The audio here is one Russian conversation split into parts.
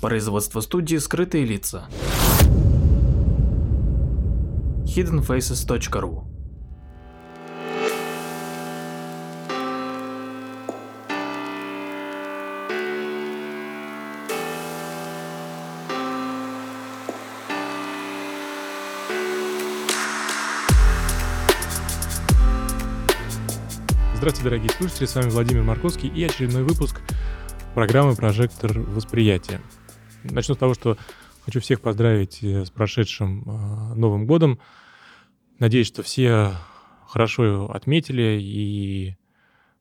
Производство студии «Скрытые лица». hiddenfaces.ru Здравствуйте, дорогие слушатели, с вами Владимир Марковский и очередной выпуск программы «Прожектор восприятия». Начну с того, что хочу всех поздравить э, с прошедшим э, Новым годом. Надеюсь, что все хорошо отметили и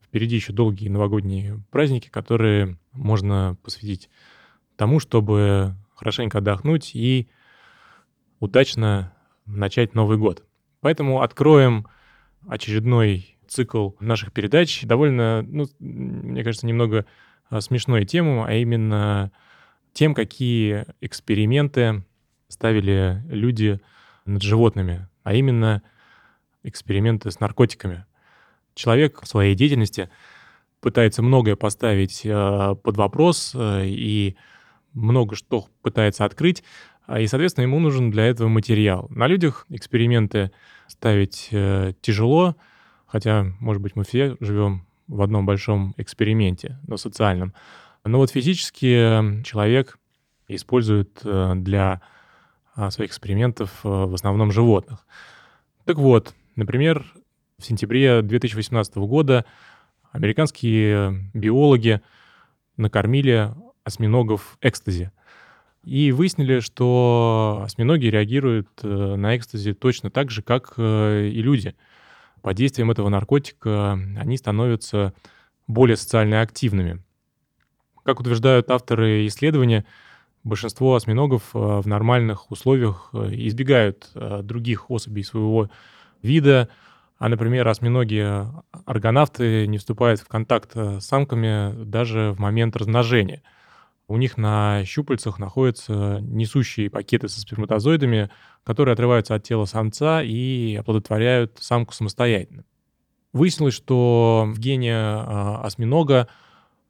впереди еще долгие новогодние праздники, которые можно посвятить тому, чтобы хорошенько отдохнуть и удачно начать Новый год. Поэтому откроем очередной цикл наших передач довольно, ну, мне кажется, немного а, смешной тему, а именно тем, какие эксперименты ставили люди над животными, а именно эксперименты с наркотиками. Человек в своей деятельности пытается многое поставить э, под вопрос э, и много что пытается открыть, и, соответственно, ему нужен для этого материал. На людях эксперименты ставить э, тяжело, хотя, может быть, мы все живем в одном большом эксперименте, но социальном. Но вот физически человек использует э, для а, своих экспериментов э, в основном животных. Так вот, например, в сентябре 2018 года американские биологи накормили осьминогов экстази. И выяснили, что осьминоги реагируют э, на экстази точно так же, как и люди — под действием этого наркотика они становятся более социально активными. Как утверждают авторы исследования, большинство осьминогов э, в нормальных условиях э, избегают э, других особей своего вида, а, например, осьминоги-аргонавты не вступают в контакт с самками даже в момент размножения – у них на щупальцах находятся несущие пакеты со сперматозоидами, которые отрываются от тела самца и оплодотворяют самку самостоятельно. Выяснилось, что в гене осьминога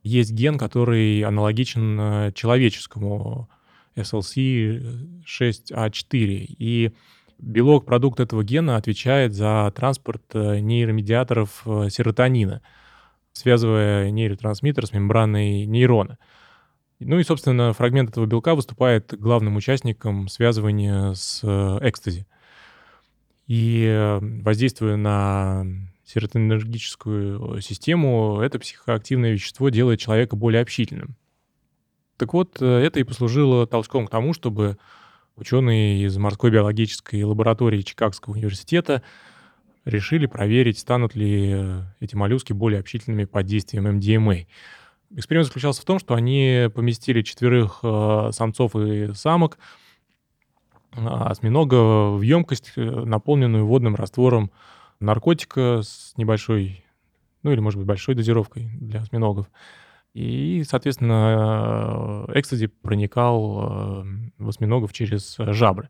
есть ген, который аналогичен э, человеческому SLC6A4. И белок, продукт этого гена, отвечает за транспорт э, нейромедиаторов э, серотонина, связывая нейротрансмиттер с мембраной нейрона — ну и, собственно, фрагмент этого белка выступает главным участником связывания с экстази. И воздействуя на серотонинергическую систему, это психоактивное вещество делает человека более общительным. Так вот, э, это и послужило толчком к тому, чтобы ученые из морской биологической лаборатории Чикагского университета решили проверить, станут ли эти моллюски более общительными под действием MDMA. Эксперимент заключался в том, что они поместили четверых э, самцов и самок э, осьминога в емкость, э, наполненную водным раствором наркотика с небольшой, ну или, может быть, большой дозировкой для осьминогов. И, соответственно, э, экстази проникал э, в осьминогов через жабры.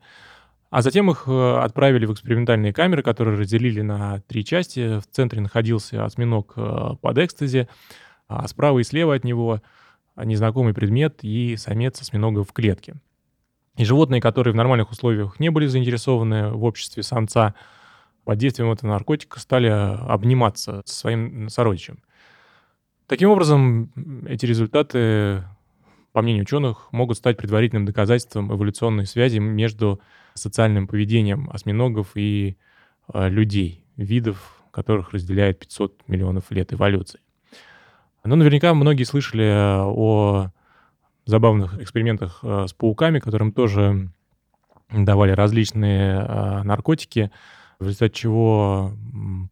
А затем их отправили в экспериментальные камеры, которые разделили на три части. В центре находился осьминог под экстази, а справа и слева от него незнакомый предмет и самец осьминога в клетке. И животные, которые в нормальных условиях не были заинтересованы в обществе самца, под действием этого наркотика стали обниматься со своим сородичем. Таким образом, эти результаты, по мнению ученых, могут стать предварительным доказательством эволюционной связи между социальным поведением осьминогов и э, людей, видов, которых разделяет 500 миллионов лет эволюции. Ну, наверняка многие слышали э, о забавных экспериментах э, с пауками, которым тоже давали различные э, наркотики, в результате чего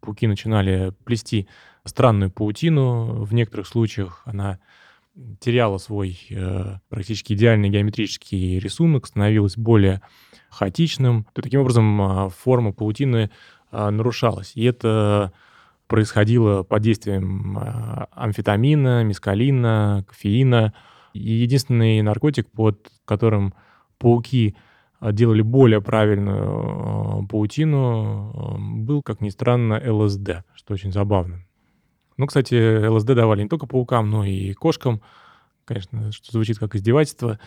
пауки начинали плести странную паутину. В некоторых случаях она теряла свой практически идеальный геометрический рисунок, становилась более хаотичным. То таким образом форма паутины нарушалась. И это происходило под действием а, амфетамина, мискалина, кофеина. И единственный наркотик, под которым пауки а, делали более правильную а, паутину, был, как ни странно, ЛСД, что очень забавно. Ну, кстати, ЛСД давали не только паукам, но и кошкам. Конечно, что звучит как издевательство.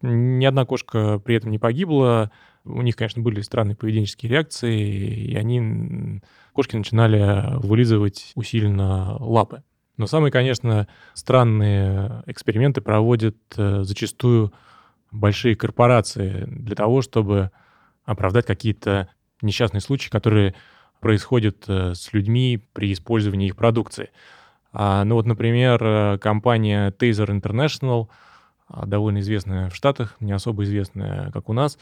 Ни одна кошка при этом не погибла. У них, конечно, были странные поведенческие реакции, и они, кошки начинали вылизывать усиленно лапы. Но самые, конечно, странные эксперименты проводят э, зачастую большие корпорации для того, чтобы оправдать какие-то несчастные случаи, которые происходят э, с людьми при использовании их продукции. А, ну вот, например, э, компания Taser International, а, довольно известная в Штатах, не особо известная, как у нас,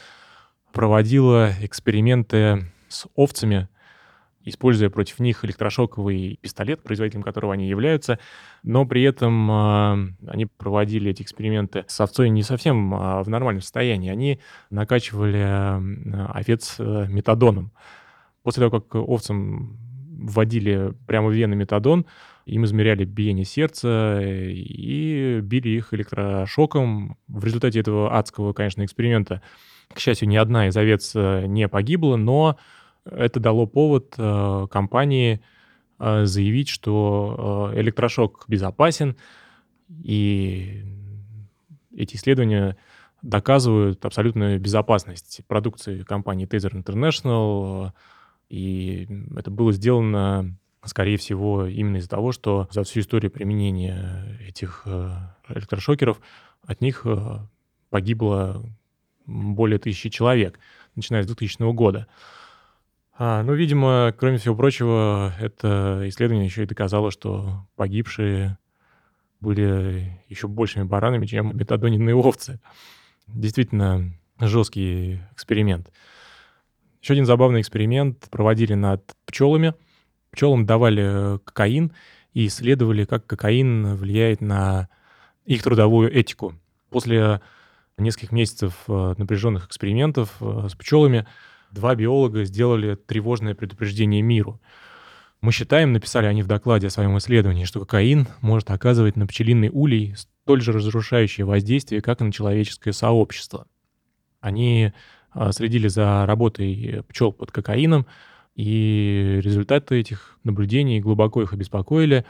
проводила эксперименты с овцами, используя против них электрошоковый пистолет, производителем которого они являются, но при этом э, они проводили эти эксперименты с овцой не совсем э, в нормальном состоянии. Они накачивали э, овец э, метадоном. После того, как овцам вводили прямо в вены метадон, им измеряли биение сердца и били их электрошоком. В результате этого адского, конечно, эксперимента, к счастью, ни одна из овец э, не погибла, но это дало повод э, компании э, заявить, что э, электрошок безопасен, и эти исследования доказывают абсолютную безопасность продукции компании Taser International, и это было сделано, скорее всего, именно из-за того, что за всю историю применения этих электрошокеров от них погибло более тысячи человек, начиная с 2000 года. А, ну, видимо, кроме всего прочего, это исследование еще и доказало, что погибшие были еще большими баранами, чем метадонинные овцы. Действительно, жесткий эксперимент. Еще один забавный эксперимент проводили над пчелами. Пчелам давали кокаин и исследовали, как кокаин влияет на их трудовую этику. После нескольких месяцев э, напряженных экспериментов э, с пчелами два биолога сделали тревожное предупреждение миру. Мы считаем, написали они в докладе о своем исследовании, что кокаин может оказывать на пчелиный улей столь же разрушающее воздействие, как и на человеческое сообщество. Они а, следили за работой пчел под кокаином, и результаты этих наблюдений глубоко их обеспокоили.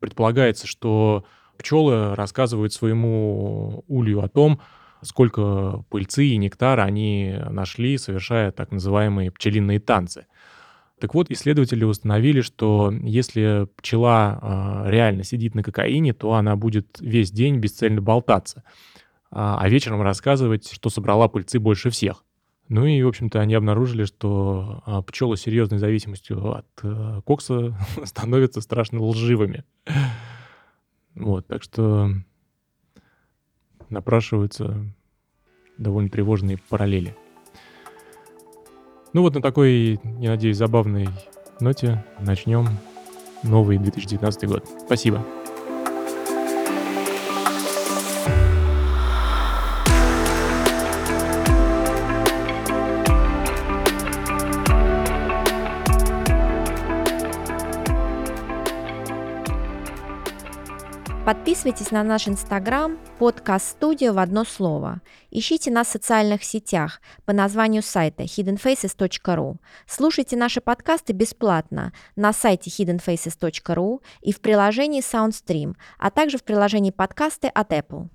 Предполагается, что пчелы рассказывают своему улью о том, сколько пыльцы и нектара они нашли, совершая так называемые пчелиные танцы. Так вот, исследователи установили, что если пчела э, реально сидит на кокаине, то она будет весь день бесцельно болтаться, а, а вечером рассказывать, что собрала пыльцы больше всех. Ну и, в общем-то, они обнаружили, что э, пчелы с серьезной зависимостью от э, кокса становятся страшно лживыми. Вот, так что напрашиваются довольно тревожные параллели. Ну вот на такой, я надеюсь, забавной ноте начнем новый 2019 год. Спасибо. Подписывайтесь на наш инстаграм подкаст студия в одно слово. Ищите нас в социальных сетях по названию сайта hiddenfaces.ru. Слушайте наши подкасты бесплатно на сайте hiddenfaces.ru и в приложении SoundStream, а также в приложении подкасты от Apple.